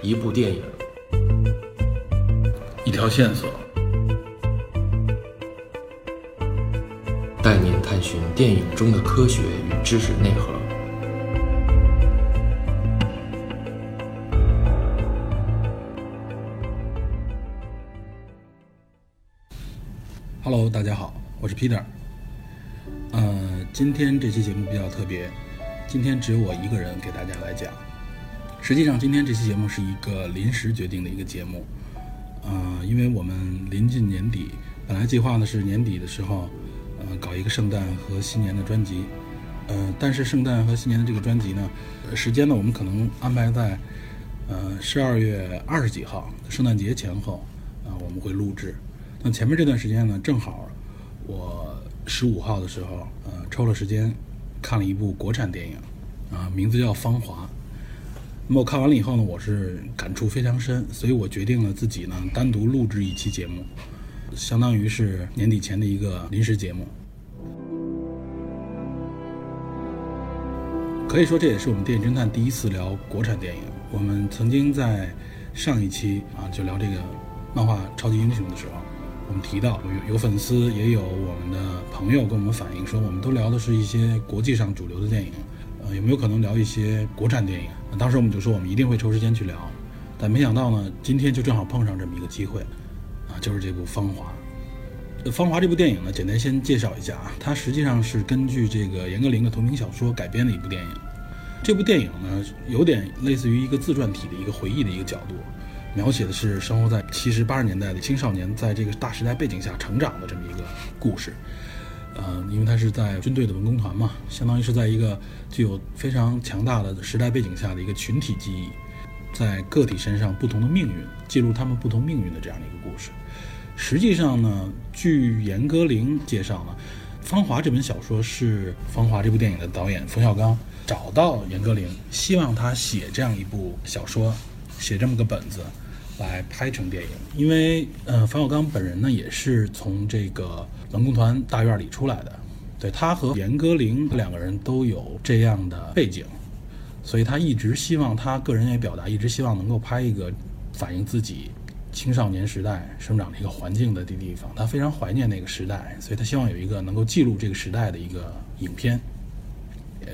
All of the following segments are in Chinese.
一部电影，一条线索，带您探寻电影中的科学与知识内核。Hello，大家好，我是 Peter。呃，今天这期节目比较特别，今天只有我一个人给大家来讲。实际上，今天这期节目是一个临时决定的一个节目。呃，因为我们临近年底，本来计划呢是年底的时候，呃，搞一个圣诞和新年的专辑。呃，但是圣诞和新年的这个专辑呢，时间呢我们可能安排在呃十二月二十几号，圣诞节前后啊、我们会录制。那前面这段时间呢，正好我十五号的时候，呃，抽了时间看了一部国产电影，啊、名字叫《芳华》。那么我看完了以后呢，我是感触非常深，所以我决定了自己呢单独录制一期节目，相当于是年底前的一个临时节目。可以说，这也是我们电影侦探第一次聊国产电影。我们曾经在上一期啊，就聊这个漫画超级英雄的时候，我们提到有有粉丝也有我们的朋友跟我们反映说，我们都聊的是一些国际上主流的电影，有没有可能聊一些国产电影？那当时我们就说我们一定会抽时间去聊，但没想到呢，今天就正好碰上这么一个机会，啊，就是这部《芳华》。《芳华》这部电影呢，简单先介绍一下啊，它实际上是根据这个严歌苓的同名小说改编的一部电影。这部电影呢，有点类似于一个自传体的一个回忆的一个角度，描写的是生活在七十八十年代的青少年在这个大时代背景下成长的这么一个故事。呃，因为他是在军队的文工团嘛，相当于是在一个具有非常强大的时代背景下的一个群体记忆，在个体身上不同的命运，记录他们不同命运的这样的一个故事。实际上呢，据严歌苓介绍呢，《芳华》这本小说是《芳华》这部电影的导演冯小刚找到严歌苓，希望他写这样一部小说，写这么个本子，来拍成电影。因为呃，冯小刚本人呢也是从这个文工团大院里出来的，对他和严歌苓两个人都有这样的背景，所以他一直希望他个人也表达，一直希望能够拍一个反映自己青少年时代生长的一个环境的地方。他非常怀念那个时代，所以他希望有一个能够记录这个时代的一个影片。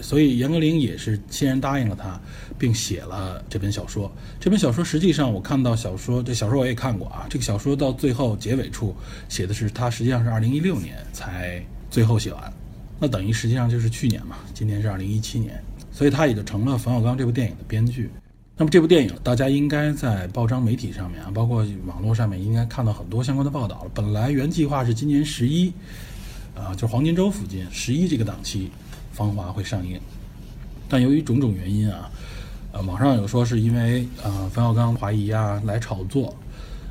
所以严歌苓也是欣然答应了他，并写了这本小说。这本小说实际上我看到小说，这小说我也看过啊。这个小说到最后结尾处写的是他实际上是二零一六年才最后写完，那等于实际上就是去年嘛，今年是二零一七年，所以他也就成了冯小刚这部电影的编剧。那么这部电影大家应该在报章媒体上面啊，包括网络上面应该看到很多相关的报道了。本来原计划是今年十一，啊，就是黄金周附近十一这个档期。《芳华》会上映，但由于种种原因啊，呃，网上有说是因为呃冯小刚怀疑啊来炒作，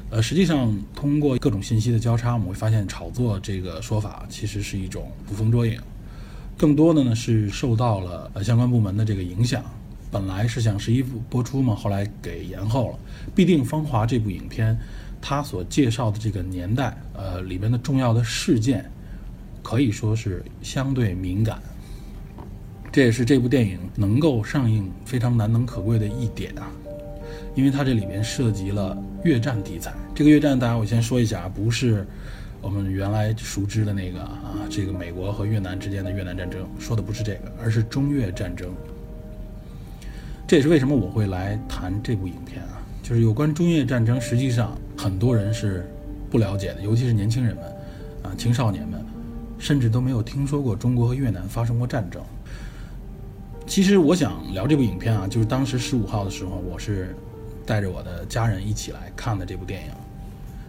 呃，实际上通过各种信息的交叉，我们会发现炒作这个说法其实是一种捕风捉影，更多的呢是受到了呃相关部门的这个影响。本来是想十一部播出嘛，后来给延后了。必定《芳华》这部影片，它所介绍的这个年代，呃，里面的重要的事件，可以说是相对敏感。这也是这部电影能够上映非常难能可贵的一点啊，因为它这里面涉及了越战题材。这个越战，大家我先说一下啊，不是我们原来熟知的那个啊，这个美国和越南之间的越南战争，说的不是这个，而是中越战争。这也是为什么我会来谈这部影片啊，就是有关中越战争，实际上很多人是不了解的，尤其是年轻人们啊，青少年们，甚至都没有听说过中国和越南发生过战争。其实我想聊这部影片啊，就是当时十五号的时候，我是带着我的家人一起来看的这部电影。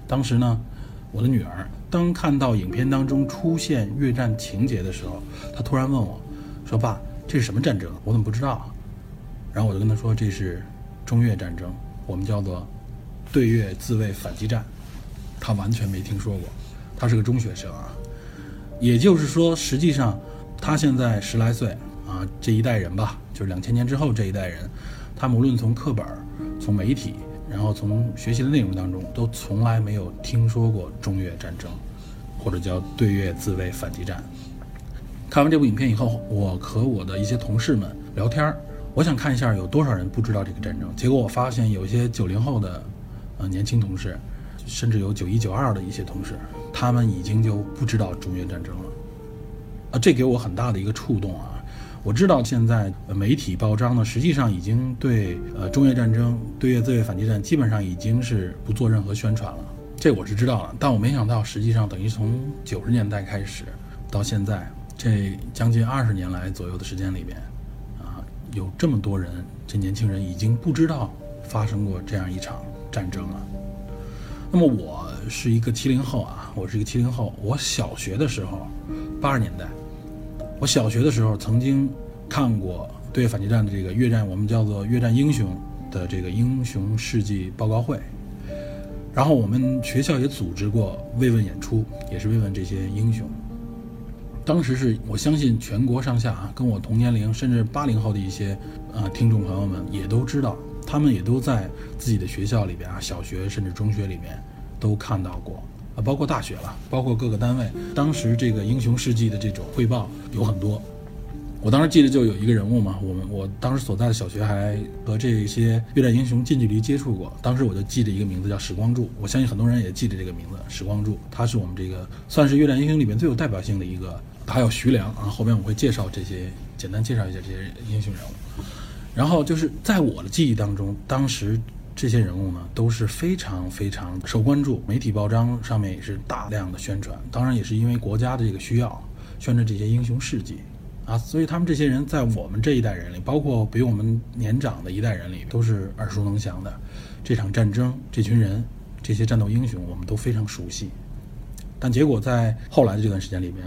当时呢，我的女儿当看到影片当中出现越战情节的时候，她突然问我，说：“爸，这是什么战争？我怎么不知道？”然后我就跟她说：“这是中越战争，我们叫做对越自卫反击战。”她完全没听说过，她是个中学生啊。也就是说，实际上她现在十来岁。啊，这一代人吧，就是两千年之后这一代人，他们无论从课本、从媒体，然后从学习的内容当中，都从来没有听说过中越战争，或者叫对越自卫反击战。看完这部影片以后，我和我的一些同事们聊天儿我想看一下有多少人不知道这个战争。结果我发现有一些九零后的呃年轻同事，甚至有九一九二的一些同事，他们已经就不知道中越战争了。啊，这给我很大的一个触动啊！我知道现在媒体报章呢，实际上已经对呃中越战争、对越自卫反击战基本上已经是不做任何宣传了。这我是知道了，但我没想到，实际上等于从九十年代开始到现在这将近二十年来左右的时间里边。啊有这么多人，这年轻人已经不知道发生过这样一场战争了。那么我是一个七零后啊，我是一个七零后。我小学的时候，八十年代，我小学的时候曾经看过对反击战的这个越战，我们叫做越战英雄的这个英雄事迹报告会。然后我们学校也组织过慰问演出，也是慰问这些英雄。当时是我相信全国上下啊，跟我同年龄甚至八零后的一些呃听众朋友们也都知道，他们也都在自己的学校里边啊，小学甚至中学里面都看到过啊，包括大学了，包括各个单位。当时这个英雄事迹的这种汇报有很多。我当时记得就有一个人物嘛，我们我当时所在的小学还和这些越战英雄近距离接触过。当时我就记着一个名字叫史光柱，我相信很多人也记得这个名字，史光柱，他是我们这个算是越战英雄里面最有代表性的一个。还有徐良啊，后边我会介绍这些，简单介绍一下这些英雄人物。然后就是在我的记忆当中，当时这些人物呢都是非常非常受关注，媒体报章上面也是大量的宣传。当然也是因为国家的这个需要，宣传这些英雄事迹啊，所以他们这些人在我们这一代人里，包括比我们年长的一代人里，都是耳熟能详的。这场战争，这群人，这些战斗英雄，我们都非常熟悉。但结果在后来的这段时间里面。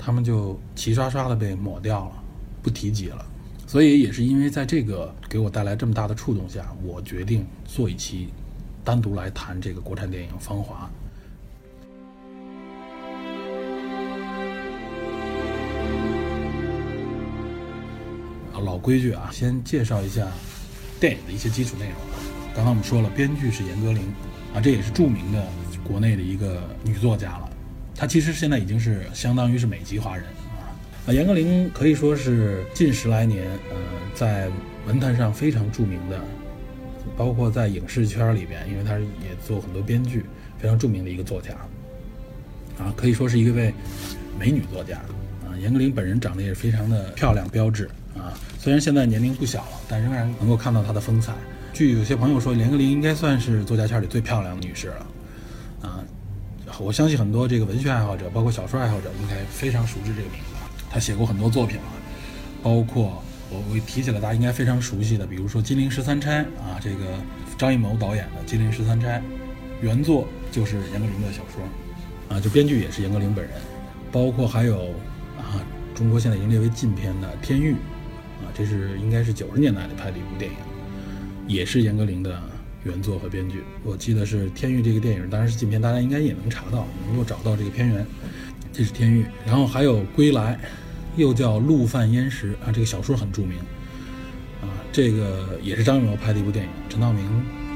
他们就齐刷刷的被抹掉了，不提及了。所以也是因为在这个给我带来这么大的触动下，我决定做一期单独来谈这个国产电影《芳华》。老规矩啊，先介绍一下电影的一些基础内容。刚刚我们说了，编剧是严歌苓，啊，这也是著名的国内的一个女作家了。她其实现在已经是相当于是美籍华人严歌苓可以说是近十来年，呃，在文坛上非常著名的，包括在影视圈里边，因为他也做很多编剧，非常著名的一个作家，啊，可以说是一位美女作家啊。严歌苓本人长得也是非常的漂亮标致啊，虽然现在年龄不小了，但仍然能够看到她的风采。据有些朋友说，严歌苓应该算是作家圈里最漂亮的女士了。啊我相信很多这个文学爱好者，包括小说爱好者，应该非常熟知这个名字。他写过很多作品了，包括我我提起来，大家应该非常熟悉的，比如说《金陵十三钗》啊，这个张艺谋导演的《金陵十三钗》，原作就是严歌苓的小说，啊，就编剧也是严歌苓本人。包括还有啊，中国现在已经列为禁片的《天域》，啊，这是应该是九十年代的拍的一部电影，也是严歌苓的。原作和编剧，我记得是《天域》这个电影，当然是禁片，大家应该也能查到，能够找到这个片源。这是《天域》，然后还有《归来》，又叫《陆犯焉识》啊，这个小说很著名啊，这个也是张艺谋拍的一部电影，陈道明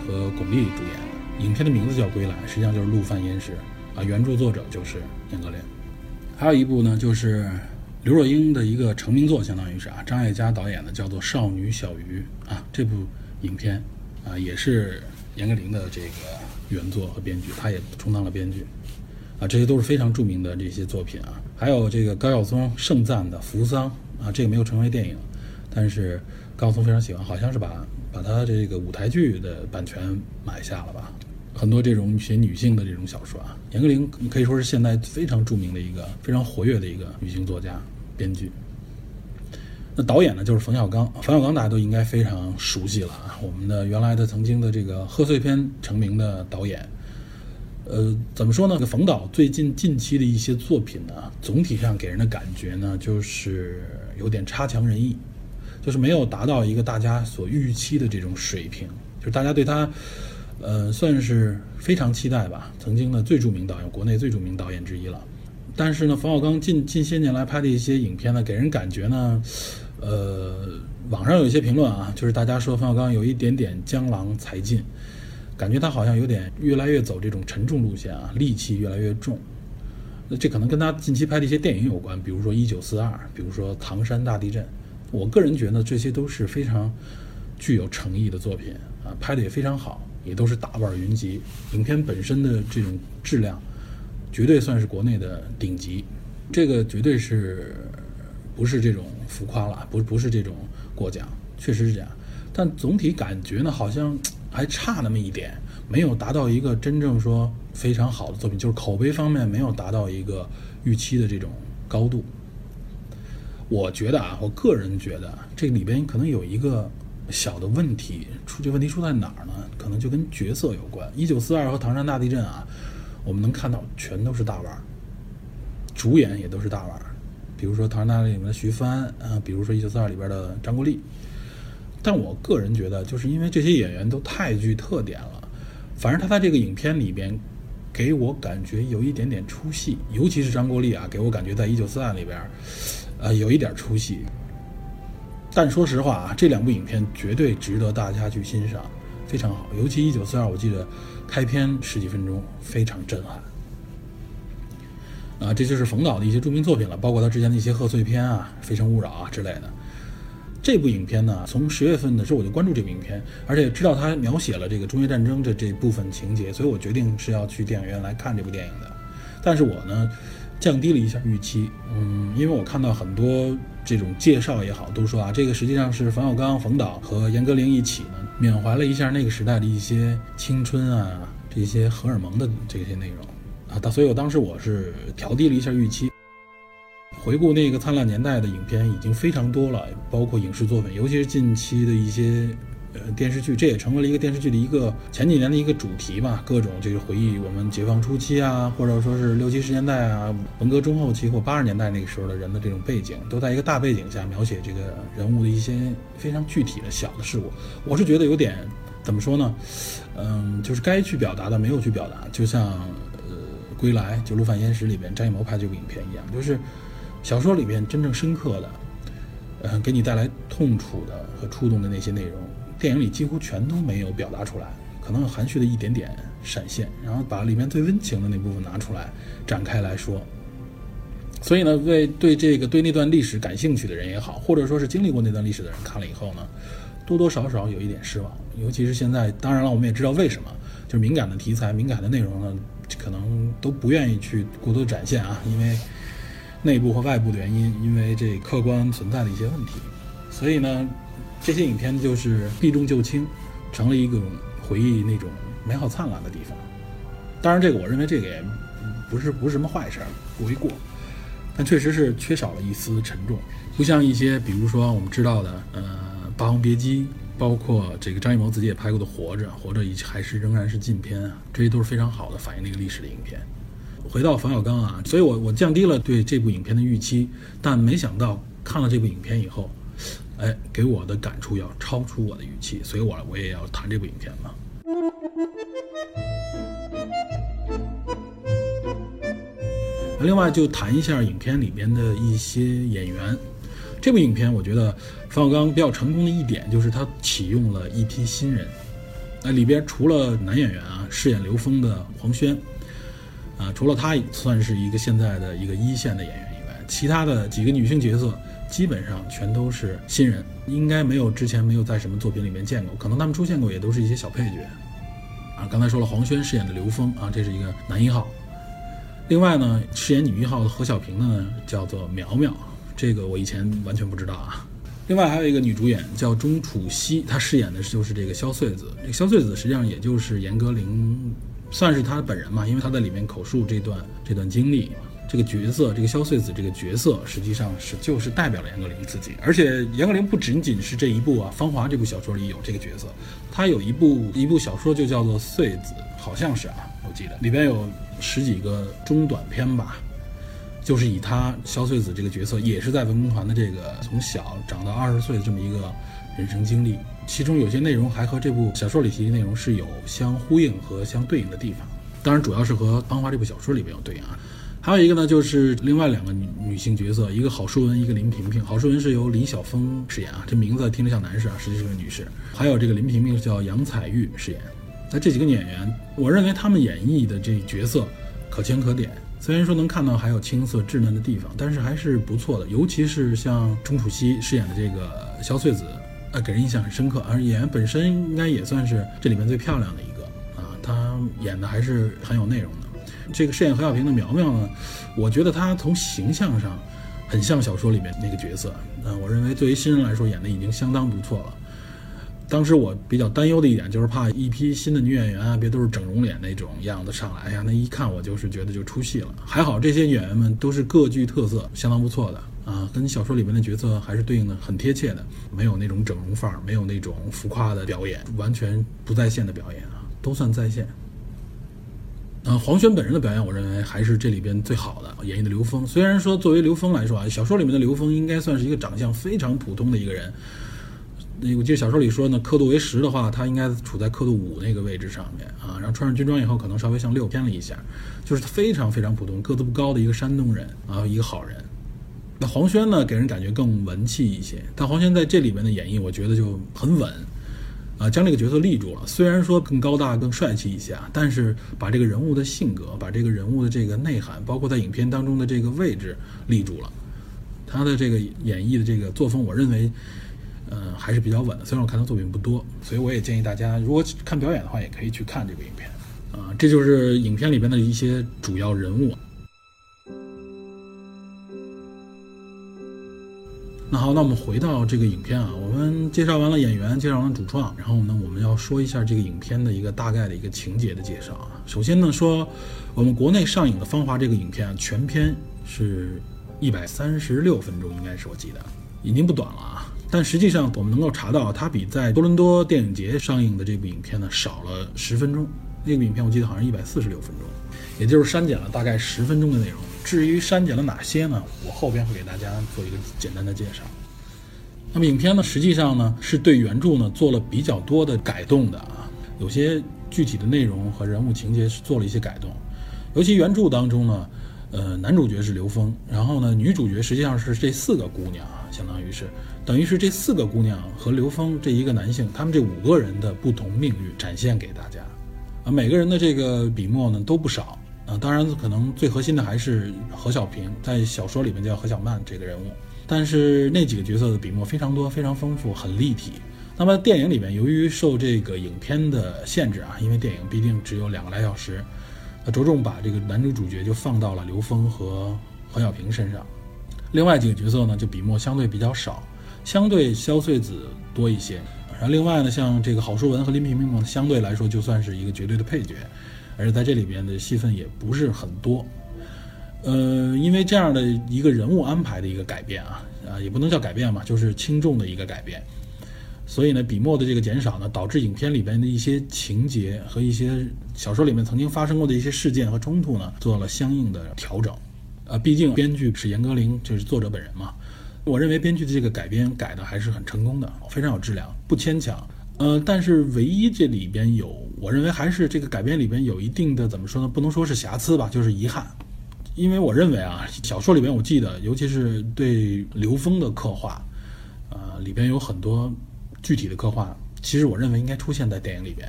和巩俐主演的。影片的名字叫《归来》，实际上就是《陆犯焉识》啊，原著作者就是严歌苓。还有一部呢，就是刘若英的一个成名作，相当于是啊，张艾嘉导演的，叫做《少女小鱼》啊，这部影片。啊，也是严歌苓的这个原作和编剧，他也充当了编剧，啊，这些都是非常著名的这些作品啊。还有这个高晓松盛赞的《扶桑》啊，这个没有成为电影，但是高晓松非常喜欢，好像是把把他这个舞台剧的版权买下了吧。很多这种写女性的这种小说啊，严歌苓可以说是现在非常著名的一个非常活跃的一个女性作家、编剧。那导演呢，就是冯小刚。冯小刚大家都应该非常熟悉了啊，我们的原来的曾经的这个贺岁片成名的导演。呃，怎么说呢？这个冯导最近近期的一些作品呢，总体上给人的感觉呢，就是有点差强人意，就是没有达到一个大家所预期的这种水平。就是大家对他，呃，算是非常期待吧。曾经的最著名导演，国内最著名导演之一了。但是呢，冯小刚近近些年来拍的一些影片呢，给人感觉呢。呃，网上有一些评论啊，就是大家说冯小刚有一点点江郎才尽，感觉他好像有点越来越走这种沉重路线啊，戾气越来越重。那这可能跟他近期拍的一些电影有关，比如说《一九四二》，比如说《唐山大地震》，我个人觉得这些都是非常具有诚意的作品啊，拍的也非常好，也都是大腕云集。影片本身的这种质量，绝对算是国内的顶级。这个绝对是不是这种浮夸了？不不是这种过奖，确实是这样。但总体感觉呢，好像还差那么一点，没有达到一个真正说非常好的作品，就是口碑方面没有达到一个预期的这种高度。我觉得啊，我个人觉得这里边可能有一个小的问题，出这问题出在哪儿呢？可能就跟角色有关。一九四二和唐山大地震啊，我们能看到全都是大腕儿，主演也都是大腕儿，比如说唐山大地震里面的徐帆啊，比如说一九四二里边的张国立。但我个人觉得，就是因为这些演员都太具特点了，反正他在这个影片里边给我感觉有一点点出戏，尤其是张国立啊，给我感觉在一九四二里边。呃，有一点出戏，但说实话啊，这两部影片绝对值得大家去欣赏，非常好。尤其《一九四二》，我记得开篇十几分钟非常震撼。啊，这就是冯导的一些著名作品了，包括他之前的一些贺岁片啊，《非诚勿扰》啊之类的。这部影片呢，从十月份的时候我就关注这部影片，而且知道它描写了这个中越战争的这部分情节，所以我决定是要去电影院来看这部电影的。但是我呢。降低了一下预期，嗯，因为我看到很多这种介绍也好，都说啊，这个实际上是冯小刚、冯导和严歌苓一起呢，缅怀了一下那个时代的一些青春啊，这些荷尔蒙的这些内容啊，所以我当时我是调低了一下预期。回顾那个灿烂年代的影片已经非常多了，包括影视作品，尤其是近期的一些。呃，电视剧这也成为了一个电视剧的一个前几年的一个主题吧，各种这个回忆我们解放初期啊，或者说是六七十年代啊，文革中后期或八十年代那个时候的人的这种背景，都在一个大背景下描写这个人物的一些非常具体的小的事物。我是觉得有点怎么说呢？嗯，就是该去表达的没有去表达，就像呃《归来》就《陆犯焉识》里边张艺谋拍这部影片一样，就是小说里边真正深刻的，嗯，给你带来痛楚的和触动的那些内容。电影里几乎全都没有表达出来，可能有含蓄的一点点闪现，然后把里面最温情的那部分拿出来展开来说。所以呢，为对这个对那段历史感兴趣的人也好，或者说是经历过那段历史的人看了以后呢，多多少少有一点失望。尤其是现在，当然了，我们也知道为什么，就是敏感的题材、敏感的内容呢，可能都不愿意去过多展现啊，因为内部和外部的原因，因为这客观存在的一些问题，所以呢。这些影片就是避重就轻，成了一个回忆那种美好灿烂的地方。当然，这个我认为这个也不是不是什么坏事，不为过。但确实是缺少了一丝沉重，不像一些比如说我们知道的，呃，《霸王别姬》，包括这个张艺谋自己也拍过的《活着》，《活着》已还是仍然是禁片啊，这些都是非常好的反映那个历史的影片。回到冯小刚啊，所以我我降低了对这部影片的预期，但没想到看了这部影片以后。哎，给我的感触要超出我的预期，所以我我也要谈这部影片嘛。另外就谈一下影片里边的一些演员。这部影片我觉得冯小刚比较成功的一点就是他启用了一批新人。那里边除了男演员啊，饰演刘峰的黄轩，啊，除了他算是一个现在的一个一线的演员以外，其他的几个女性角色。基本上全都是新人，应该没有之前没有在什么作品里面见过，可能他们出现过也都是一些小配角。啊，刚才说了黄轩饰演的刘峰啊，这是一个男一号。另外呢，饰演女一号的何小平呢叫做苗苗，这个我以前完全不知道啊。另外还有一个女主演叫钟楚曦，她饰演的就是这个萧穗子。这个萧穗子实际上也就是严歌苓，算是他本人嘛，因为他在里面口述这段这段经历。这个角色，这个萧穗子这个角色，实际上是就是代表了严歌苓自己。而且严歌苓不仅仅是这一部啊，《芳华》这部小说里有这个角色，他有一部一部小说就叫做《穗子》，好像是啊，我记得里边有十几个中短篇吧，就是以他萧穗子这个角色，也是在文工团的这个从小长到二十岁的这么一个人生经历，其中有些内容还和这部小说里提的内容是有相呼应和相对应的地方。当然，主要是和《芳华》这部小说里边有对应啊。还有一个呢，就是另外两个女女性角色，一个郝淑文，一个林萍萍。郝淑文是由李晓峰饰演啊，这名字听着像男士啊，实际是个女士。还有这个林萍萍叫杨采钰饰演。那这几个演员，我认为他们演绎的这角色可圈可点，虽然说能看到还有青涩稚嫩的地方，但是还是不错的。尤其是像钟楚曦饰演的这个萧穗子，呃，给人印象很深刻。而演员本身应该也算是这里面最漂亮的一个啊，她演的还是很有内容的。这个饰演何小平的苗苗呢，我觉得她从形象上很像小说里面那个角色。那我认为作为新人来说，演的已经相当不错了。当时我比较担忧的一点就是怕一批新的女演员啊，别都是整容脸那种样子上来，哎呀，那一看我就是觉得就出戏了。还好这些演员们都是各具特色，相当不错的啊，跟小说里面的角色还是对应的很贴切的，没有那种整容范儿，没有那种浮夸的表演，完全不在线的表演啊，都算在线。嗯，黄轩本人的表演，我认为还是这里边最好的，演绎的刘峰。虽然说作为刘峰来说啊，小说里面的刘峰应该算是一个长相非常普通的一个人。那我记得小说里说呢，刻度为十的话，他应该处在刻度五那个位置上面啊。然后穿上军装以后，可能稍微向六偏了一下，就是非常非常普通，个子不高的一个山东人啊，一个好人。那黄轩呢，给人感觉更文气一些。但黄轩在这里面的演绎，我觉得就很稳啊，将这个角色立住了。虽然说更高大、更帅气一些啊，但是把这个人物的性格、把这个人物的这个内涵，包括在影片当中的这个位置立住了。他的这个演绎的这个作风，我认为。嗯，还是比较稳的。虽然我看他作品不多，所以我也建议大家，如果看表演的话，也可以去看这部影片。啊，这就是影片里边的一些主要人物。那好，那我们回到这个影片啊，我们介绍完了演员，介绍完了主创，然后呢，我们要说一下这个影片的一个大概的一个情节的介绍啊。首先呢，说我们国内上映的《芳华》这个影片啊，全片是一百三十六分钟，应该是我记得，已经不短了啊。但实际上，我们能够查到，它比在多伦多电影节上映的这部影片呢少了十分钟。那部影片我记得好像一百四十六分钟，也就是删减了大概十分钟的内容。至于删减了哪些呢？我后边会给大家做一个简单的介绍。那么影片呢，实际上呢是对原著呢做了比较多的改动的啊，有些具体的内容和人物情节是做了一些改动，尤其原著当中呢。呃，男主角是刘峰，然后呢，女主角实际上是这四个姑娘啊，相当于是，等于是这四个姑娘和刘峰这一个男性，他们这五个人的不同命运展现给大家，啊，每个人的这个笔墨呢都不少当然可能最核心的还是何小平，在小说里面叫何小曼这个人物，但是那几个角色的笔墨非常多，非常丰富，很立体。那么电影里面，由于受这个影片的限制啊，因为电影毕竟只有两个来小时。他着重把这个男主主角就放到了刘峰和何小平身上，另外几个角色呢就笔墨相对比较少，相对萧穗子多一些。然后另外呢，像这个郝淑文和林萍萍呢，相对来说就算是一个绝对的配角，而且在这里边的戏份也不是很多。呃，因为这样的一个人物安排的一个改变啊，啊也不能叫改变嘛，就是轻重的一个改变。所以呢，笔墨的这个减少呢，导致影片里边的一些情节和一些小说里面曾经发生过的一些事件和冲突呢，做了相应的调整。呃，毕竟编剧是严歌苓，就是作者本人嘛。我认为编剧的这个改编改的还是很成功的，非常有质量，不牵强。呃，但是唯一这里边有，我认为还是这个改编里边有一定的怎么说呢？不能说是瑕疵吧，就是遗憾。因为我认为啊，小说里边我记得，尤其是对刘峰的刻画，呃，里边有很多。具体的刻画，其实我认为应该出现在电影里边。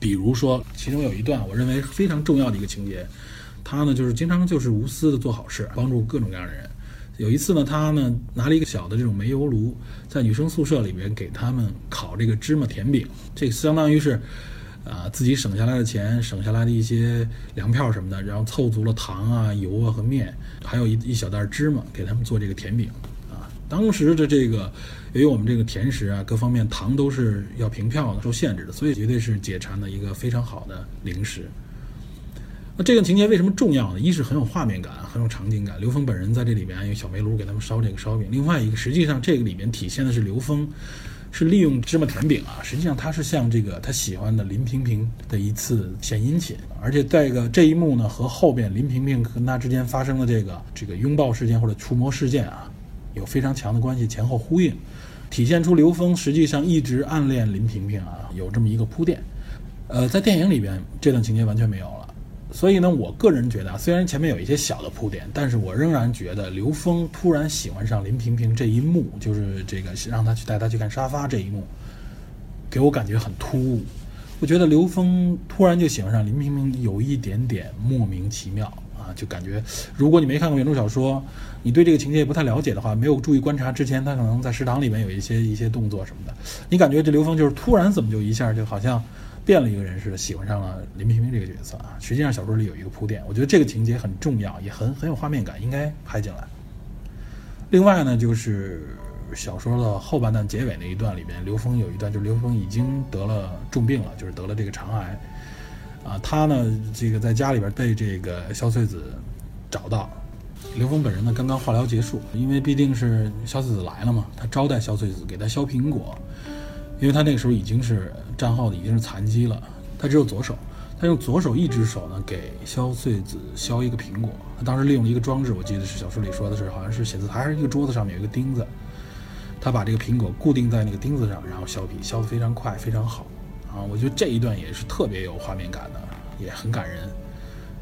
比如说，其中有一段我认为非常重要的一个情节，他呢就是经常就是无私的做好事，帮助各种各样的人。有一次呢，他呢拿了一个小的这种煤油炉，在女生宿舍里边给他们烤这个芝麻甜饼，这相当于是啊自己省下来的钱，省下来的一些粮票什么的，然后凑足了糖啊、油啊和面，还有一一小袋芝麻给他们做这个甜饼。啊当时的这个，由于我们这个甜食啊，各方面糖都是要凭票的，受限制的，所以绝对是解馋的一个非常好的零食。那这个情节为什么重要呢？一是很有画面感，很有场景感。刘峰本人在这里边用小煤炉给他们烧这个烧饼。另外一个，实际上这个里面体现的是刘峰是利用芝麻甜饼啊，实际上他是向这个他喜欢的林萍萍的一次献殷勤。而且再一个这一幕呢，和后边林萍萍跟他之间发生的这个这个拥抱事件或者触摸事件啊。有非常强的关系，前后呼应，体现出刘峰实际上一直暗恋林萍萍啊，有这么一个铺垫。呃，在电影里边这段情节完全没有，所以呢，我个人觉得啊，虽然前面有一些小的铺垫，但是我仍然觉得刘峰突然喜欢上林萍萍这一幕，就是这个让他去带他去看沙发这一幕，给我感觉很突兀。我觉得刘峰突然就喜欢上林萍萍有一点点莫名其妙。啊，就感觉如果你没看过原著小说，你对这个情节也不太了解的话，没有注意观察之前，他可能在食堂里面有一些一些动作什么的，你感觉这刘峰就是突然怎么就一下就好像变了一个人似的，喜欢上了林平平这个角色啊。实际上小说里有一个铺垫，我觉得这个情节很重要，也很很有画面感，应该拍进来。另外呢，就是小说的后半段结尾那一段里边，刘峰有一段就是刘峰已经得了重病了，就是得了这个肠癌。啊，他呢，这个在家里边被这个萧穗子找到，刘峰本人呢刚刚化疗结束，因为毕竟是萧翠子来了嘛，他招待萧穗子给他削苹果，因为他那个时候已经是战后的已经是残疾了，他只有左手，他用左手一只手呢给萧穗子削一个苹果，他当时利用了一个装置，我记得是小说里说的是好像是写字台还是一个桌子上面有一个钉子，他把这个苹果固定在那个钉子上，然后削皮削得非常快非常好。啊，我觉得这一段也是特别有画面感的，也很感人，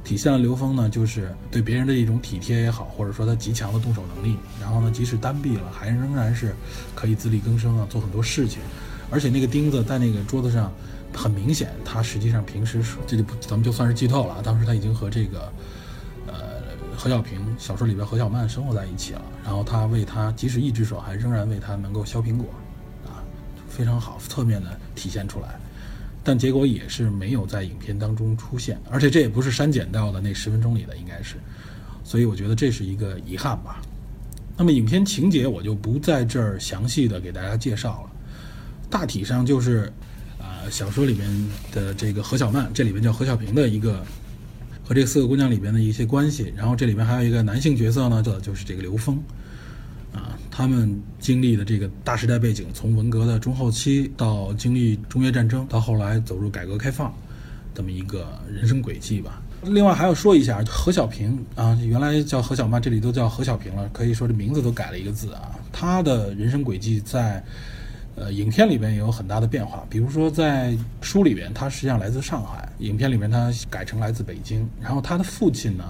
体现了刘峰呢，就是对别人的一种体贴也好，或者说他极强的动手能力。然后呢，即使单臂了，还仍然是可以自力更生啊，做很多事情。而且那个钉子在那个桌子上，很明显，他实际上平时这就不，咱们就算是剧透了。当时他已经和这个呃何小平小说里边何小曼生活在一起了，然后他为他，即使一只手，还仍然为他能够削苹果，啊，非常好，侧面的体现出来。但结果也是没有在影片当中出现，而且这也不是删减到的那十分钟里的，应该是，所以我觉得这是一个遗憾吧。那么影片情节我就不在这儿详细的给大家介绍了，大体上就是，啊，小说里面的这个何小曼，这里边叫何小平的一个和这四个姑娘里边的一些关系，然后这里边还有一个男性角色呢，这就是这个刘峰。啊，他们经历的这个大时代背景，从文革的中后期到经历中越战争，到后来走入改革开放，这么一个人生轨迹吧。另外还要说一下何小平啊，原来叫何小曼，这里都叫何小平了，可以说这名字都改了一个字啊。他的人生轨迹在呃影片里边也有很大的变化，比如说在书里边，他实际上来自上海，影片里面他改成来自北京，然后他的父亲呢。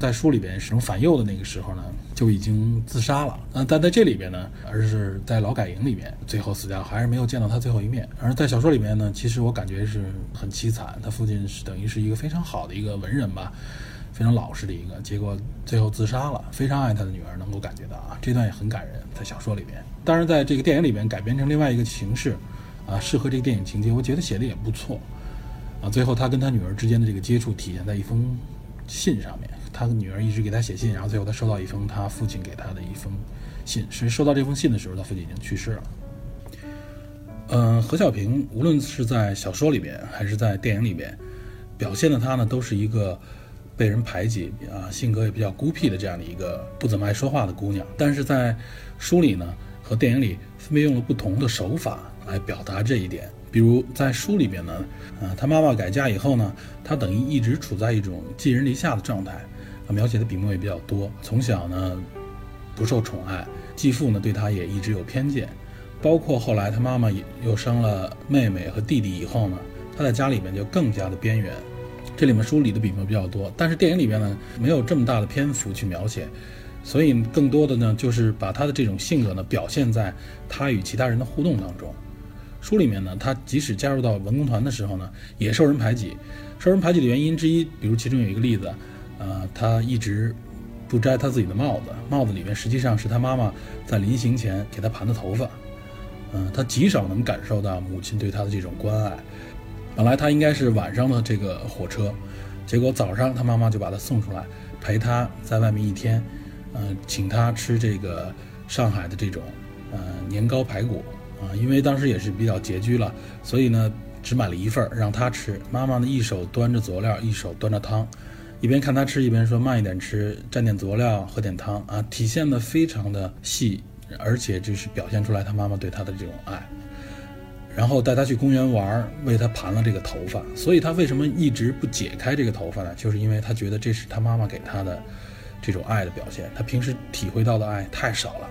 在书里边使用反右的那个时候呢，就已经自杀了。嗯，但在这里边呢，而是在劳改营里面最后死掉，还是没有见到他最后一面。而在小说里面呢，其实我感觉是很凄惨。他父亲是等于是一个非常好的一个文人吧，非常老实的一个，结果最后自杀了。非常爱他的女儿，能够感觉到啊，这段也很感人。在小说里面，当然在这个电影里面改编成另外一个形式，啊，适合这个电影情节，我觉得写的也不错。啊，最后他跟他女儿之间的这个接触体现在一封信上面。他的女儿一直给他写信，然后最后他收到一封他父亲给他的一封信。是收到这封信的时候，他父亲已经去世了。嗯，何小平无论是在小说里边还是在电影里边，表现的他呢，都是一个被人排挤啊，性格也比较孤僻的这样的一个不怎么爱说话的姑娘。但是在书里呢和电影里分别用了不同的手法来表达这一点。比如在书里边呢，啊，他妈妈改嫁以后呢，他等于一直处在一种寄人篱下的状态。描写的笔墨也比较多。从小呢，不受宠爱，继父呢对他也一直有偏见。包括后来他妈妈又生了妹妹和弟弟以后呢，他在家里面就更加的边缘。这里面书里的笔墨比较多，但是电影里面呢没有这么大的篇幅去描写，所以更多的呢就是把他的这种性格呢表现在他与其他人的互动当中。书里面呢，他即使加入到文工团的时候呢，也受人排挤。受人排挤的原因之一，比如其中有一个例子。呃，他一直不摘他自己的帽子，帽子里面实际上是他妈妈在临行前给他盘的头发。嗯，他极少能感受到母亲对他的这种关爱。本来他应该是晚上的这个火车，结果早上他妈妈就把他送出来，陪他在外面一天，嗯，请他吃这个上海的这种呃年糕排骨啊，因为当时也是比较拮据了，所以呢只买了一份让他吃。妈妈呢一手端着佐料，一手端着汤。一边看他吃，一边说慢一点吃，蘸点佐料，喝点汤啊，体现的非常的细，而且就是表现出来他妈妈对他的这种爱。然后带他去公园玩，为他盘了这个头发。所以他为什么一直不解开这个头发呢？就是因为他觉得这是他妈妈给他的这种爱的表现。他平时体会到的爱太少了。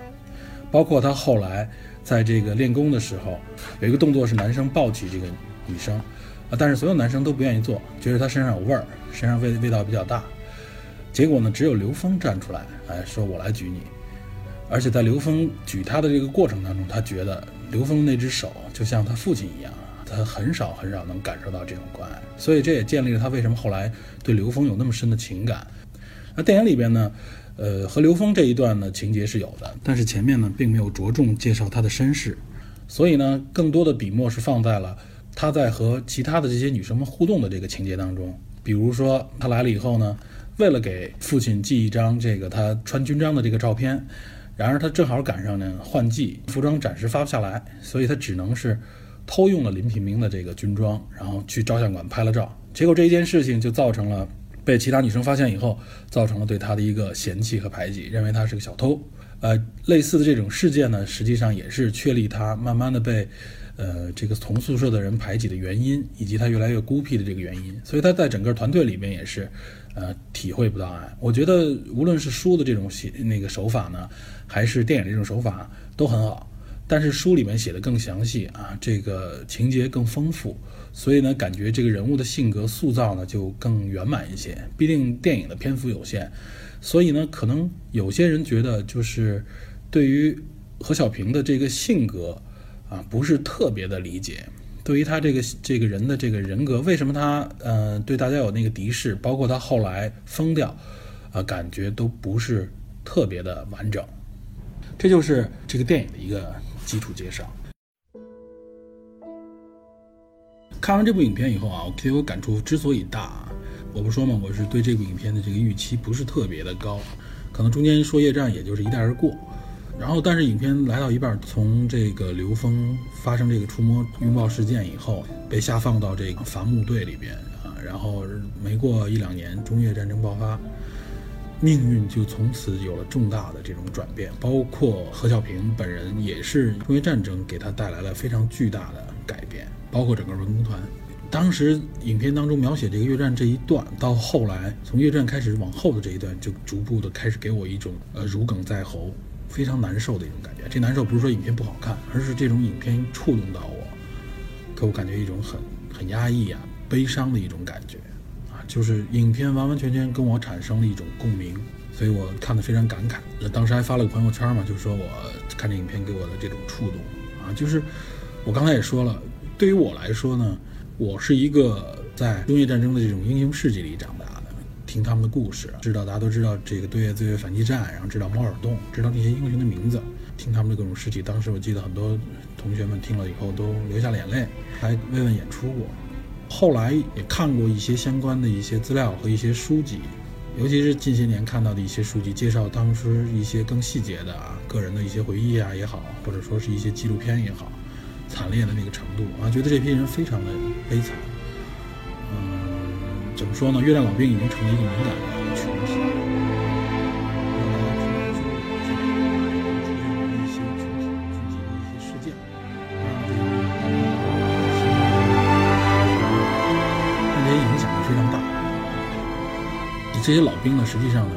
包括他后来在这个练功的时候，有一个动作是男生抱起这个女生。啊！但是所有男生都不愿意做，觉得他身上有味儿，身上味味道比较大。结果呢，只有刘峰站出来，哎，说我来举你。而且在刘峰举他的这个过程当中，他觉得刘峰那只手就像他父亲一样，他很少很少能感受到这种关爱。所以这也建立了他为什么后来对刘峰有那么深的情感。那电影里边呢，呃，和刘峰这一段呢情节是有的，但是前面呢并没有着重介绍他的身世，所以呢，更多的笔墨是放在了他在和其他的这些女生们互动的这个情节当中。比如说他来了以后呢，为了给父亲寄一张这个他穿军装的这个照片，然而他正好赶上呢换季，服装暂时发不下来，所以他只能是偷用了林平明的这个军装，然后去照相馆拍了照。结果这一件事情就造成了。被其他女生发现以后，造成了对他的一个嫌弃和排挤，认为他是个小偷。呃，类似的这种事件呢，实际上也是确立他慢慢的被，呃，这个同宿舍的人排挤的原因，以及他越来越孤僻的这个原因。所以他在整个团队里面也是，呃，体会不到爱。我觉得无论是书的这种写那个手法呢，还是电影这种手法都很好，但是书里面写的更详细啊，这个情节更丰富。所以呢，感觉这个人物的性格塑造呢就更圆满一些。毕竟电影的篇幅有限，所以呢，可能有些人觉得就是对于何小平的这个性格啊，不是特别的理解。对于他这个这个人的这个人格，为什么他呃对大家有那个敌视，包括他后来疯掉，啊，感觉都不是特别的完整。这就是这个电影的一个基础介绍。看完这部影片以后啊，我对我感触之所以大，我不说嘛，我是对这部影片的这个预期不是特别的高，可能中间说夜战也就是一带而过，然后但是影片来到一半，从这个刘峰发生这个触摸拥抱事件以后，被下放到这个伐木队里边啊，然后没过一两年，中越战争爆发，命运就从此有了重大的这种转变，包括何小平本人也是中越战争给他带来了非常巨大的改变。包括整个文工团，当时影片当中描写这个越战这一段，到后来从越战开始往后的这一段，就逐步的开始给我一种呃如鲠在喉，非常难受的一种感觉。这难受不是说影片不好看，而是这种影片触动到我，给我感觉一种很很压抑啊、悲伤的一种感觉啊，就是影片完完全全跟我产生了一种共鸣，所以我看得非常感慨。那当时还发了个朋友圈嘛，就说我看这影片给我的这种触动啊，就是我刚才也说了。对于我来说呢，我是一个在中越战争的这种英雄事迹里长大的，听他们的故事，知道大家都知道这个对越自卫反击战，然后知道猫耳洞，知道那些英雄的名字，听他们的各种事迹。当时我记得很多同学们听了以后都流下眼泪，还慰问演出过。后来也看过一些相关的一些资料和一些书籍，尤其是近些年看到的一些书籍，介绍当时一些更细节的啊个人的一些回忆啊也好，或者说是一些纪录片也好。惨烈的那个程度啊，觉得这批人非常的悲惨。怎么说呢？越战老兵已经成了一个敏感的群体，一些群体聚集的一些事件，这些影响非常大。这些老兵呢，实际上呢，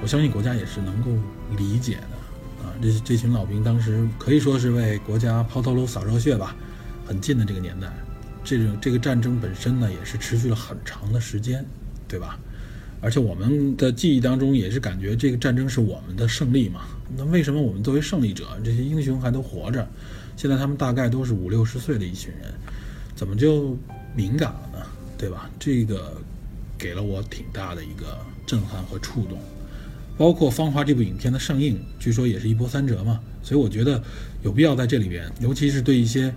我相信国家也是能够理解的啊。这这群老兵当时可以说是为国家抛头颅洒热血吧，很近的这个年代，这种这个战争本身呢也是持续了很长的时间，对吧？而且我们的记忆当中也是感觉这个战争是我们的胜利嘛。那为什么我们作为胜利者，这些英雄还都活着？现在他们大概都是五六十岁的一群人，怎么就敏感了呢？对吧？这个给了我挺大的一个震撼和触动。包括《芳华》这部影片的上映，据说也是一波三折嘛，所以我觉得有必要在这里边，尤其是对一些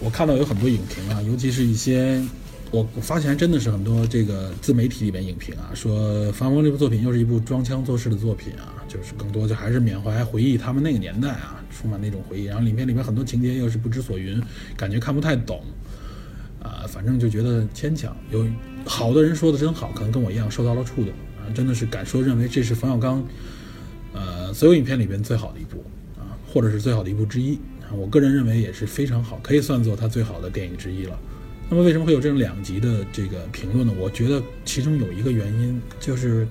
我看到有很多影评啊，尤其是一些我我发现真的是很多这个自媒体里边影评啊，说《芳华》这部作品又是一部装腔作势的作品啊，就是更多就还是缅怀回忆他们那个年代啊，充满那种回忆，然后里面里面很多情节又是不知所云，感觉看不太懂啊，反正就觉得牵强。有好多人说的真好，可能跟我一样受到了触动啊。真的是敢说认为这是冯小刚，呃，所有影片里边最好的一部啊，或者是最好的一部之一。我个人认为也是非常好，可以算作他最好的电影之一了。那么为什么会有这种两极的这个评论呢？我觉得其中有一个原因就是，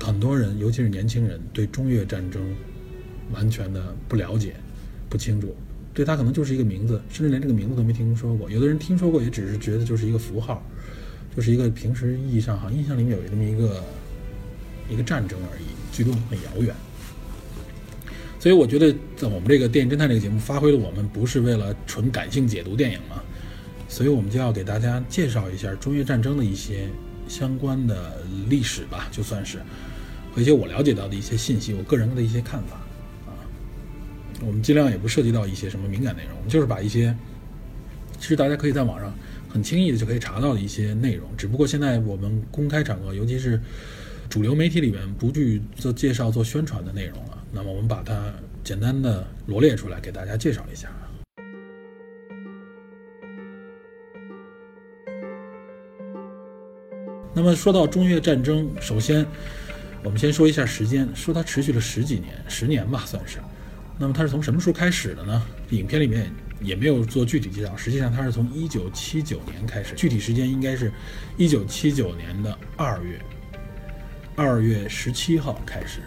很多人，尤其是年轻人，对中越战争完全的不了解、不清楚，对他可能就是一个名字，甚至连这个名字都没听说过。有的人听说过，也只是觉得就是一个符号，就是一个平时意义上哈印象里面有这么一个。一个战争而已，距离我们很遥远。所以我觉得，在我们这个电影侦探这个节目，发挥了我们不是为了纯感性解读电影嘛，所以我们就要给大家介绍一下中越战争的一些相关的历史吧，就算是和一些我了解到的一些信息，我个人的一些看法啊。我们尽量也不涉及到一些什么敏感内容，就是把一些其实大家可以在网上很轻易的就可以查到的一些内容，只不过现在我们公开场合，尤其是主流媒体里面不去做介绍、做宣传的内容了。那么我们把它简单的罗列出来，给大家介绍一下。那么说到中越战争，首先我们先说一下时间，说它持续了十几年，十年吧算是。那么它是从什么时候开始的呢？影片里面也没有做具体介绍，实际上它是从一九七九年开始，具体时间应该是一九七九年的二月二月十七号开始，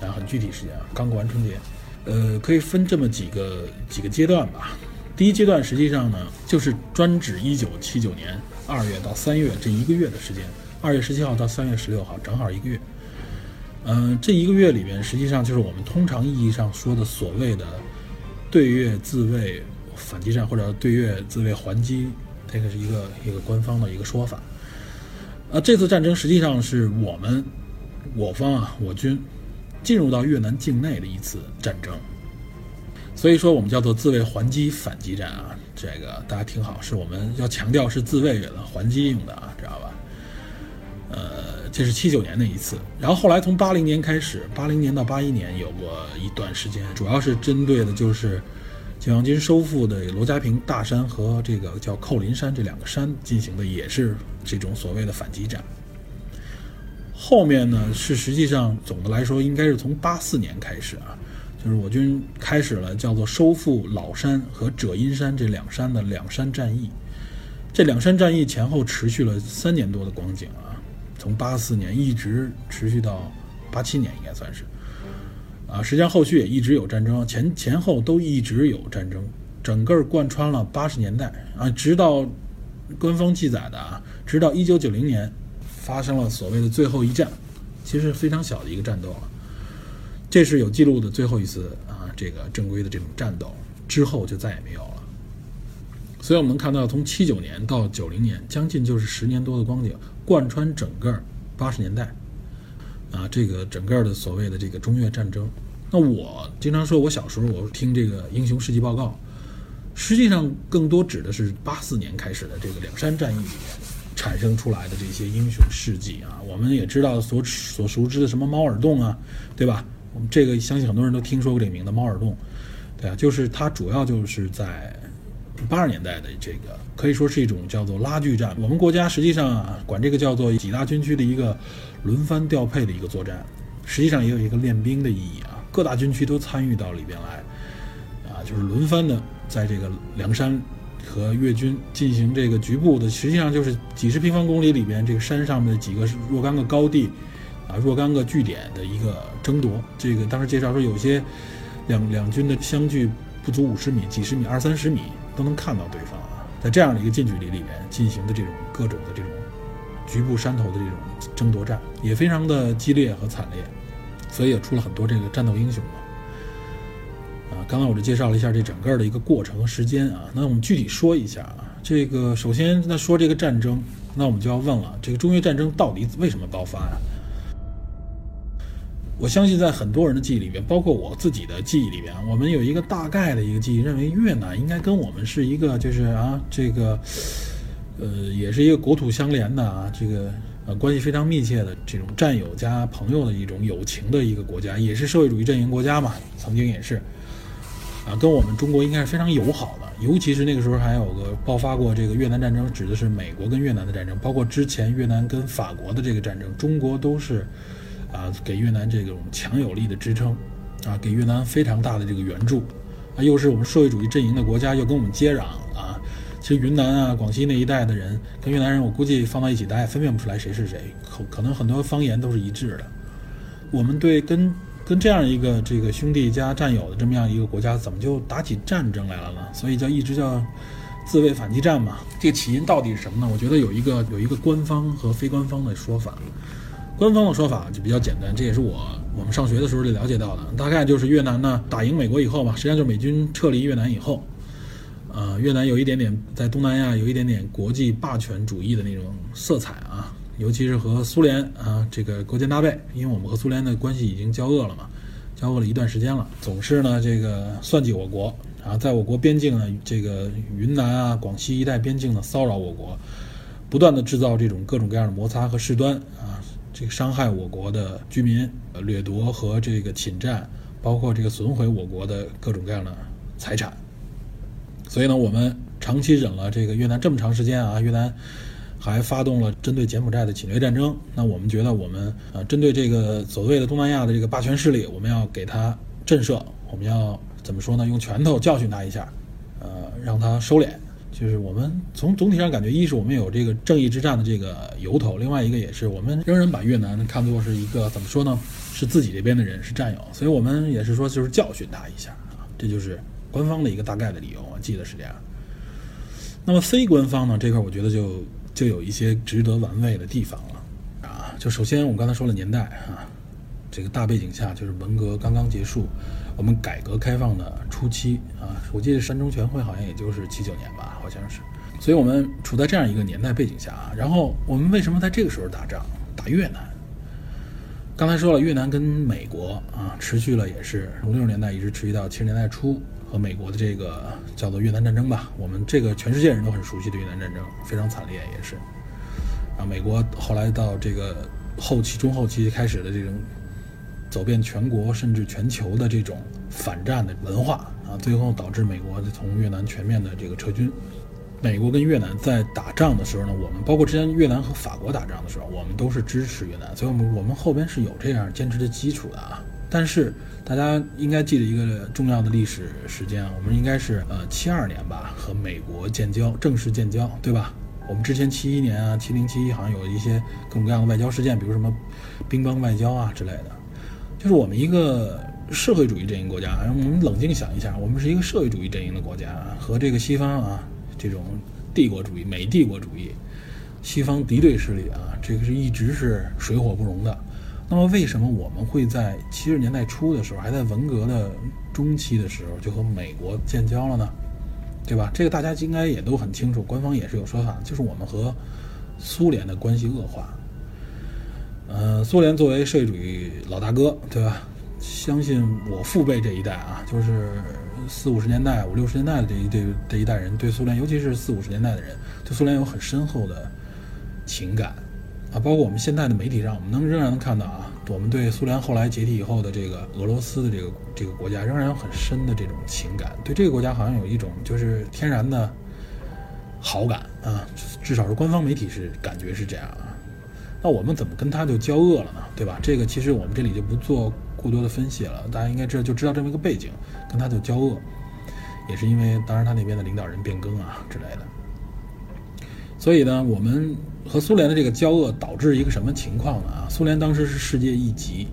啊，很具体时间啊，刚过完春节。呃，可以分这么几个几个阶段吧。第一阶段实际上呢，就是专指一九七九年二月到三月这一个月的时间，二月十七号到三月十六号，正好一个月。嗯，这一个月里面，实际上就是我们通常意义上说的所谓的对越自卫反击战，或者对越自卫还击，这个是一个一个官方的一个说法。啊，这次战争实际上是我们我方啊，我军进入到越南境内的一次战争。所以说，我们叫做自卫还击反击战啊，这个大家听好，是我们要强调是自卫的，还击用的啊，知道吧？呃，这是七九年的一次，然后后来从八零年开始，八零年到八一年有过一段时间，主要是针对的就是解放军收复的罗家坪大山和这个叫寇林山这两个山进行的，也是这种所谓的反击战。后面呢，是实际上总的来说，应该是从八四年开始啊。就是我军开始了叫做收复老山和者阴山这两山的两山战役，这两山战役前后持续了三年多的光景啊，从八四年一直持续到八七年，应该算是啊，实际上后续也一直有战争，前前后都一直有战争，整个贯穿了八十年代啊，直到官方记载的啊，直到一九九零年发生了所谓的最后一战，其实非常小的一个战斗了。这是有记录的最后一次啊，这个正规的这种战斗之后就再也没有了。所以我们看到，从七九年到九零年，将近就是十年多的光景，贯穿整个八十年代啊，这个整个的所谓的这个中越战争。那我经常说，我小时候我听这个英雄事迹报告，实际上更多指的是八四年开始的这个两山战役里面产生出来的这些英雄事迹啊。我们也知道所所熟知的什么猫耳洞啊，对吧？我们这个相信很多人都听说过这名字，猫耳洞，对啊，就是它主要就是在八十年代的这个可以说是一种叫做拉锯战。我们国家实际上啊，管这个叫做几大军区的一个轮番调配的一个作战，实际上也有一个练兵的意义啊。各大军区都参与到里边来，啊，就是轮番的在这个梁山和越军进行这个局部的，实际上就是几十平方公里里边这个山上面的几个若干个高地。啊，若干个据点的一个争夺，这个当时介绍说，有些两两军的相距不足五十米、几十米、二三十米都能看到对方啊，在这样的一个近距离里面进行的这种各种的这种局部山头的这种争夺战，也非常的激烈和惨烈，所以也出了很多这个战斗英雄。啊，刚才我就介绍了一下这整个的一个过程和时间啊，那我们具体说一下啊，这个首先那说这个战争，那我们就要问了，这个中越战争到底为什么爆发呀？我相信在很多人的记忆里边，包括我自己的记忆里边，我们有一个大概的一个记忆，认为越南应该跟我们是一个，就是啊，这个，呃，也是一个国土相连的啊，这个呃关系非常密切的这种战友加朋友的一种友情的一个国家，也是社会主义阵营国家嘛，曾经也是，啊，跟我们中国应该是非常友好的，尤其是那个时候还有个爆发过这个越南战争，指的是美国跟越南的战争，包括之前越南跟法国的这个战争，中国都是。啊，给越南这种强有力的支撑，啊，给越南非常大的这个援助，啊，又是我们社会主义阵营的国家，又跟我们接壤啊。其实云南啊、广西那一带的人跟越南人，我估计放到一起，大家也分辨不出来谁是谁，可可能很多方言都是一致的。我们对跟跟这样一个这个兄弟加战友的这么样一个国家，怎么就打起战争来了呢？所以叫一直叫自卫反击战嘛。这个起因到底是什么呢？我觉得有一个有一个官方和非官方的说法。官方的说法就比较简单，这也是我我们上学的时候就了解到的。大概就是越南呢打赢美国以后嘛，实际上就是美军撤离越南以后，呃，越南有一点点在东南亚有一点点国际霸权主义的那种色彩啊，尤其是和苏联啊这个勾肩搭背，因为我们和苏联的关系已经交恶了嘛，交恶了一段时间了，总是呢这个算计我国啊，在我国边境呢这个云南啊、广西一带边境呢骚扰我国，不断的制造这种各种各样的摩擦和事端啊，这个伤害我国的居民，掠夺和这个侵占，包括这个损毁我国的各种各样的财产。所以呢，我们长期忍了这个越南这么长时间啊，越南还发动了针对柬埔寨的侵略战争。那我们觉得，我们呃针对这个所谓的东南亚的这个霸权势力，我们要给他震慑，我们要怎么说呢？用拳头教训他一下，呃，让他收敛。就是我们从总体上感觉，一是我们有这个正义之战的这个由头，另外一个也是我们仍然把越南看作是一个怎么说呢？是自己这边的人，是战友，所以我们也是说就是教训他一下啊，这就是官方的一个大概的理由，我记得是这样。那么非官方呢这块，我觉得就就有一些值得玩味的地方了啊。就首先我们刚才说了年代啊，这个大背景下就是文革刚刚结束，我们改革开放的初期啊，我记得三中全会好像也就是七九年吧，好像是。所以我们处在这样一个年代背景下啊，然后我们为什么在这个时候打仗，打越南？刚才说了，越南跟美国啊持续了也是从六十年代一直持续到七十年代初。和美国的这个叫做越南战争吧，我们这个全世界人都很熟悉的越南战争，非常惨烈也是。啊，美国后来到这个后期、中后期开始的这种走遍全国甚至全球的这种反战的文化啊，最后导致美国从越南全面的这个撤军。美国跟越南在打仗的时候呢，我们包括之前越南和法国打仗的时候，我们都是支持越南，所以我们我们后边是有这样坚持的基础的啊。但是大家应该记得一个重要的历史时间啊，我们应该是呃七二年吧，和美国建交，正式建交，对吧？我们之前七一年啊，七零七一好像有一些各种各样的外交事件，比如什么乒乓外交啊之类的。就是我们一个社会主义阵营国家，我们冷静想一下，我们是一个社会主义阵营的国家，和这个西方啊这种帝国主义、美帝国主义、西方敌对势力啊，这个是一直是水火不容的。那么，为什么我们会在七十年代初的时候，还在文革的中期的时候，就和美国建交了呢？对吧？这个大家应该也都很清楚，官方也是有说法，就是我们和苏联的关系恶化。呃，苏联作为社会主义老大哥，对吧？相信我父辈这一代啊，就是四五十年代、五六十年代的这一这这一代人，对苏联，尤其是四五十年代的人，对苏联有很深厚的情感。啊，包括我们现在的媒体上，我们能仍然能看到啊，我们对苏联后来解体以后的这个俄罗斯的这个这个国家，仍然有很深的这种情感，对这个国家好像有一种就是天然的好感啊，至少是官方媒体是感觉是这样啊。那我们怎么跟他就交恶了呢？对吧？这个其实我们这里就不做过多的分析了，大家应该知道就知道这么一个背景，跟他就交恶，也是因为当然他那边的领导人变更啊之类的。所以呢，我们和苏联的这个交恶导致一个什么情况呢？啊，苏联当时是世界一极，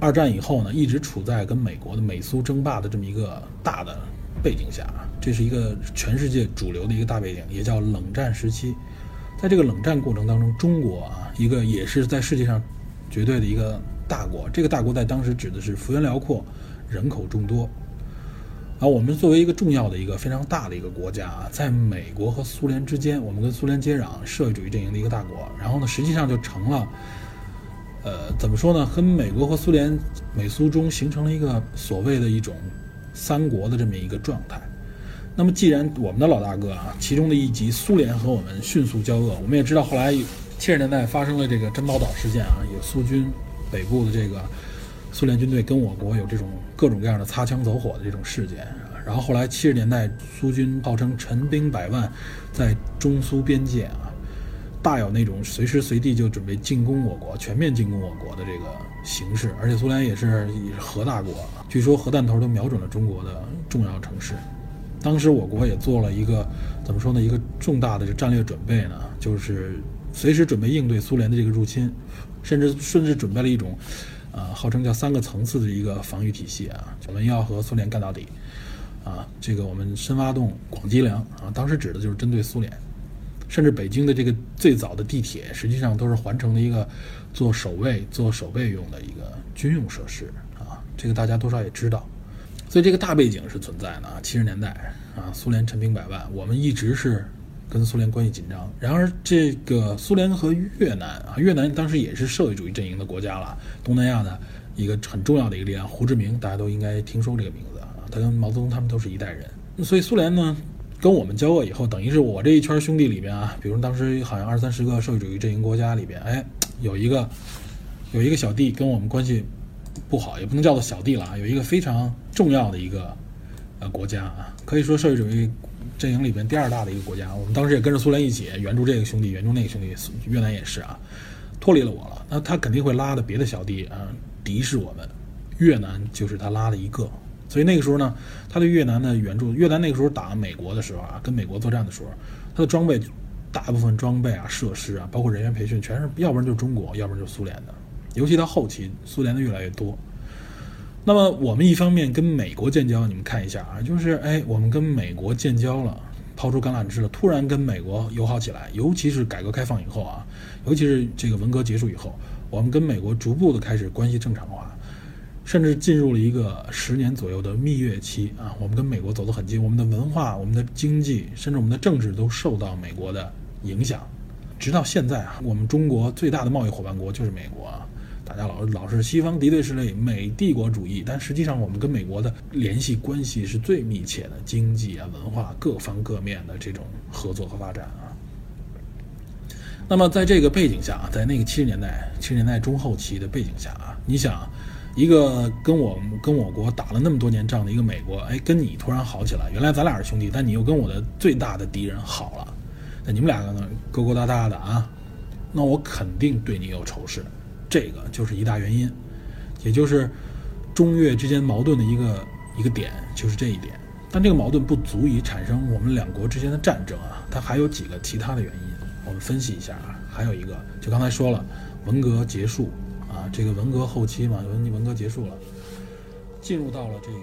二战以后呢，一直处在跟美国的美苏争霸的这么一个大的背景下，这是一个全世界主流的一个大背景，也叫冷战时期。在这个冷战过程当中，中国啊，一个也是在世界上绝对的一个大国，这个大国在当时指的是幅员辽阔，人口众多。啊我们作为一个重要的一个非常大的一个国家啊，在美国和苏联之间，我们跟苏联接壤，社会主义阵营的一个大国，然后呢，实际上就成了，呃，怎么说呢？和美国和苏联、美苏中形成了一个所谓的一种三国的这么一个状态。那么，既然我们的老大哥啊，其中的一集苏联和我们迅速交恶，我们也知道后来七十年代发生了这个珍宝岛事件啊，有苏军北部的这个。苏联军队跟我国有这种各种各样的擦枪走火的这种事件，然后后来七十年代苏军号称陈兵百万，在中苏边界啊，大有那种随时随地就准备进攻我国、全面进攻我国的这个形势。而且苏联也是核大国，据说核弹头都瞄准了中国的重要城市。当时我国也做了一个怎么说呢？一个重大的战略准备呢，就是随时准备应对苏联的这个入侵，甚至甚至准备了一种。啊，号称叫三个层次的一个防御体系啊，我们要和苏联干到底，啊，这个我们深挖洞、广积粮啊，当时指的就是针对苏联，甚至北京的这个最早的地铁，实际上都是环城的一个做守卫、做守备用的一个军用设施啊，这个大家多少也知道，所以这个大背景是存在的啊。七十年代啊，苏联陈兵百万，我们一直是跟苏联关系紧张。然而，这个苏联和越南啊，越南当时也是社会主义阵营的国家了，东南亚的一个很重要的一个力量。胡志明大家都应该听说这个名字啊，他跟毛泽东他们都是一代人。所以苏联呢，跟我们交恶以后，等于是我这一圈兄弟里面啊，比如当时好像二三十个社会主义阵营国家里边，哎，有一个有一个小弟跟我们关系不好，也不能叫做小弟了啊，有一个非常重要的一个呃国家啊，可以说社会主义。阵营里边第二大的一个国家，我们当时也跟着苏联一起援助这个兄弟，援助那个兄弟。越南也是啊，脱离了我了，那他肯定会拉的别的小弟啊，敌视我们。越南就是他拉的一个，所以那个时候呢，他对越南的援助，越南那个时候打美国的时候啊，跟美国作战的时候，他的装备大部分装备啊、设施啊，包括人员培训，全是要不然就是中国，要不然就是苏联的。尤其到后期，苏联的越来越多。那么我们一方面跟美国建交，你们看一下啊，就是哎，我们跟美国建交了，抛出橄榄枝了，突然跟美国友好起来，尤其是改革开放以后啊，尤其是这个文革结束以后，我们跟美国逐步的开始关系正常化，甚至进入了一个十年左右的蜜月期啊，我们跟美国走得很近，我们的文化、我们的经济，甚至我们的政治都受到美国的影响，直到现在啊，我们中国最大的贸易伙伴国就是美国啊。大家老老是西方敌对势力、美帝国主义，但实际上我们跟美国的联系关系是最密切的，经济啊、文化各方各面的这种合作和发展啊。那么在这个背景下啊，在那个七十年代、七十年代中后期的背景下啊，你想，一个跟我跟我国打了那么多年仗的一个美国，哎，跟你突然好起来，原来咱俩是兄弟，但你又跟我的最大的敌人好了，那你们两个呢勾勾搭搭的啊，那我肯定对你有仇视。这个就是一大原因，也就是中越之间矛盾的一个一个点，就是这一点。但这个矛盾不足以产生我们两国之间的战争啊，它还有几个其他的原因。我们分析一下啊，还有一个，就刚才说了，文革结束啊，这个文革后期嘛，文文革结束了，进入到了这个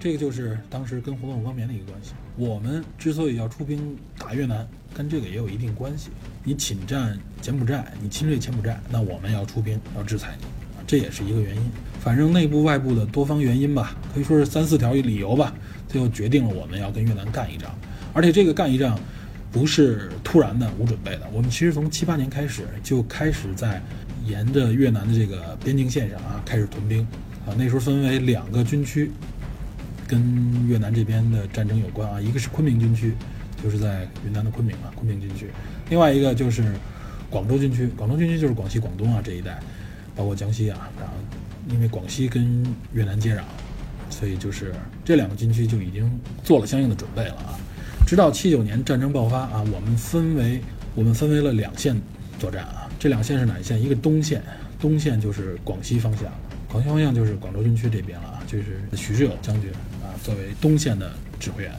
这个就是当时跟胡宗方面的一个关系。我们之所以要出兵打越南，跟这个也有一定关系。你侵占柬埔寨，你侵略柬埔寨，那我们要出兵要制裁你啊，这也是一个原因。反正内部外部的多方原因吧，可以说是三四条理由吧，最后决定了我们要跟越南干一仗。而且这个干一仗，不是突然的、无准备的。我们其实从七八年开始就开始在沿着越南的这个边境线上啊开始屯兵啊。那时候分为两个军区。跟越南这边的战争有关啊，一个是昆明军区，就是在云南的昆明啊，昆明军区；另外一个就是广州军区，广州军区就是广西、广东啊这一带，包括江西啊。然后因为广西跟越南接壤，所以就是这两个军区就已经做了相应的准备了啊。直到七九年战争爆发啊，我们分为我们分为了两线作战啊，这两线是哪一线？一个东线，东线就是广西方向，广西方向就是广州军区这边了啊，就是许世友将军。作为东线的指挥员，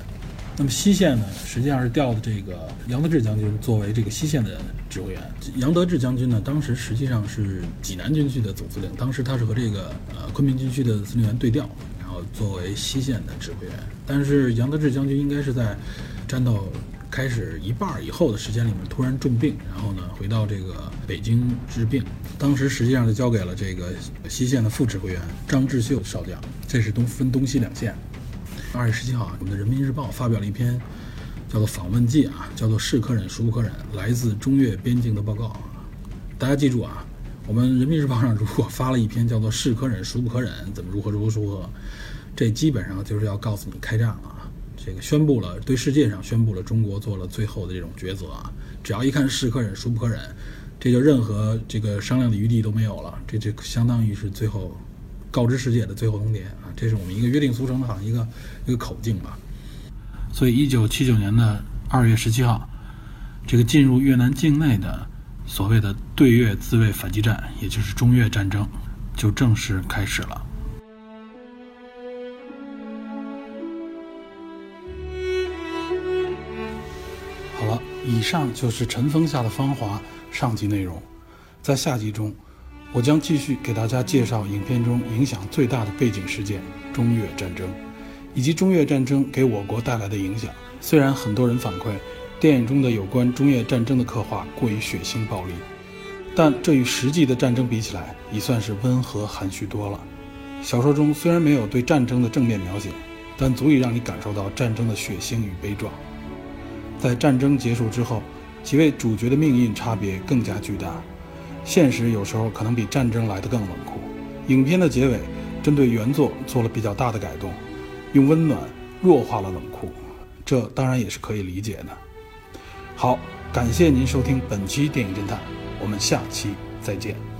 那么西线呢，实际上是调的这个杨德志将军作为这个西线的指挥员。杨德志将军呢，当时实际上是济南军区的总司令，当时他是和这个呃昆明军区的司令员对调，然后作为西线的指挥员。但是杨德志将军应该是在战斗开始一半以后的时间里面突然重病，然后呢回到这个北京治病。当时实际上就交给了这个西线的副指挥员张志秀少将。这是东分东西两线。二月十七号啊，我们的《人民日报》发表了一篇叫做《访问记》啊，叫做“是可忍孰不可忍”，来自中越边境的报告。大家记住啊，我们《人民日报》上如果发了一篇叫做“是可忍孰不可忍”，怎么如何如何如何，这基本上就是要告诉你开战了。这个宣布了，对世界上宣布了中国做了最后的这种抉择啊。只要一看“是可忍孰不可忍”，这就任何这个商量的余地都没有了。这就相当于是最后。告知世界的最后通牒，这是我们一个约定俗成的好像一个一个口径吧。所以，一九七九年的二月十七号，这个进入越南境内的所谓的对越自卫反击战，也就是中越战争，就正式开始了。好了，以上就是《尘封下的芳华》上集内容，在下集中。我将继续给大家介绍影片中影响最大的背景事件——中越战争，以及中越战争给我国带来的影响。虽然很多人反馈电影中的有关中越战争的刻画过于血腥暴力，但这与实际的战争比起来，已算是温和含蓄多了。小说中虽然没有对战争的正面描写，但足以让你感受到战争的血腥与悲壮。在战争结束之后，几位主角的命运差别更加巨大。现实有时候可能比战争来得更冷酷。影片的结尾针对原作做了比较大的改动，用温暖弱化了冷酷，这当然也是可以理解的。好，感谢您收听本期电影侦探，我们下期再见。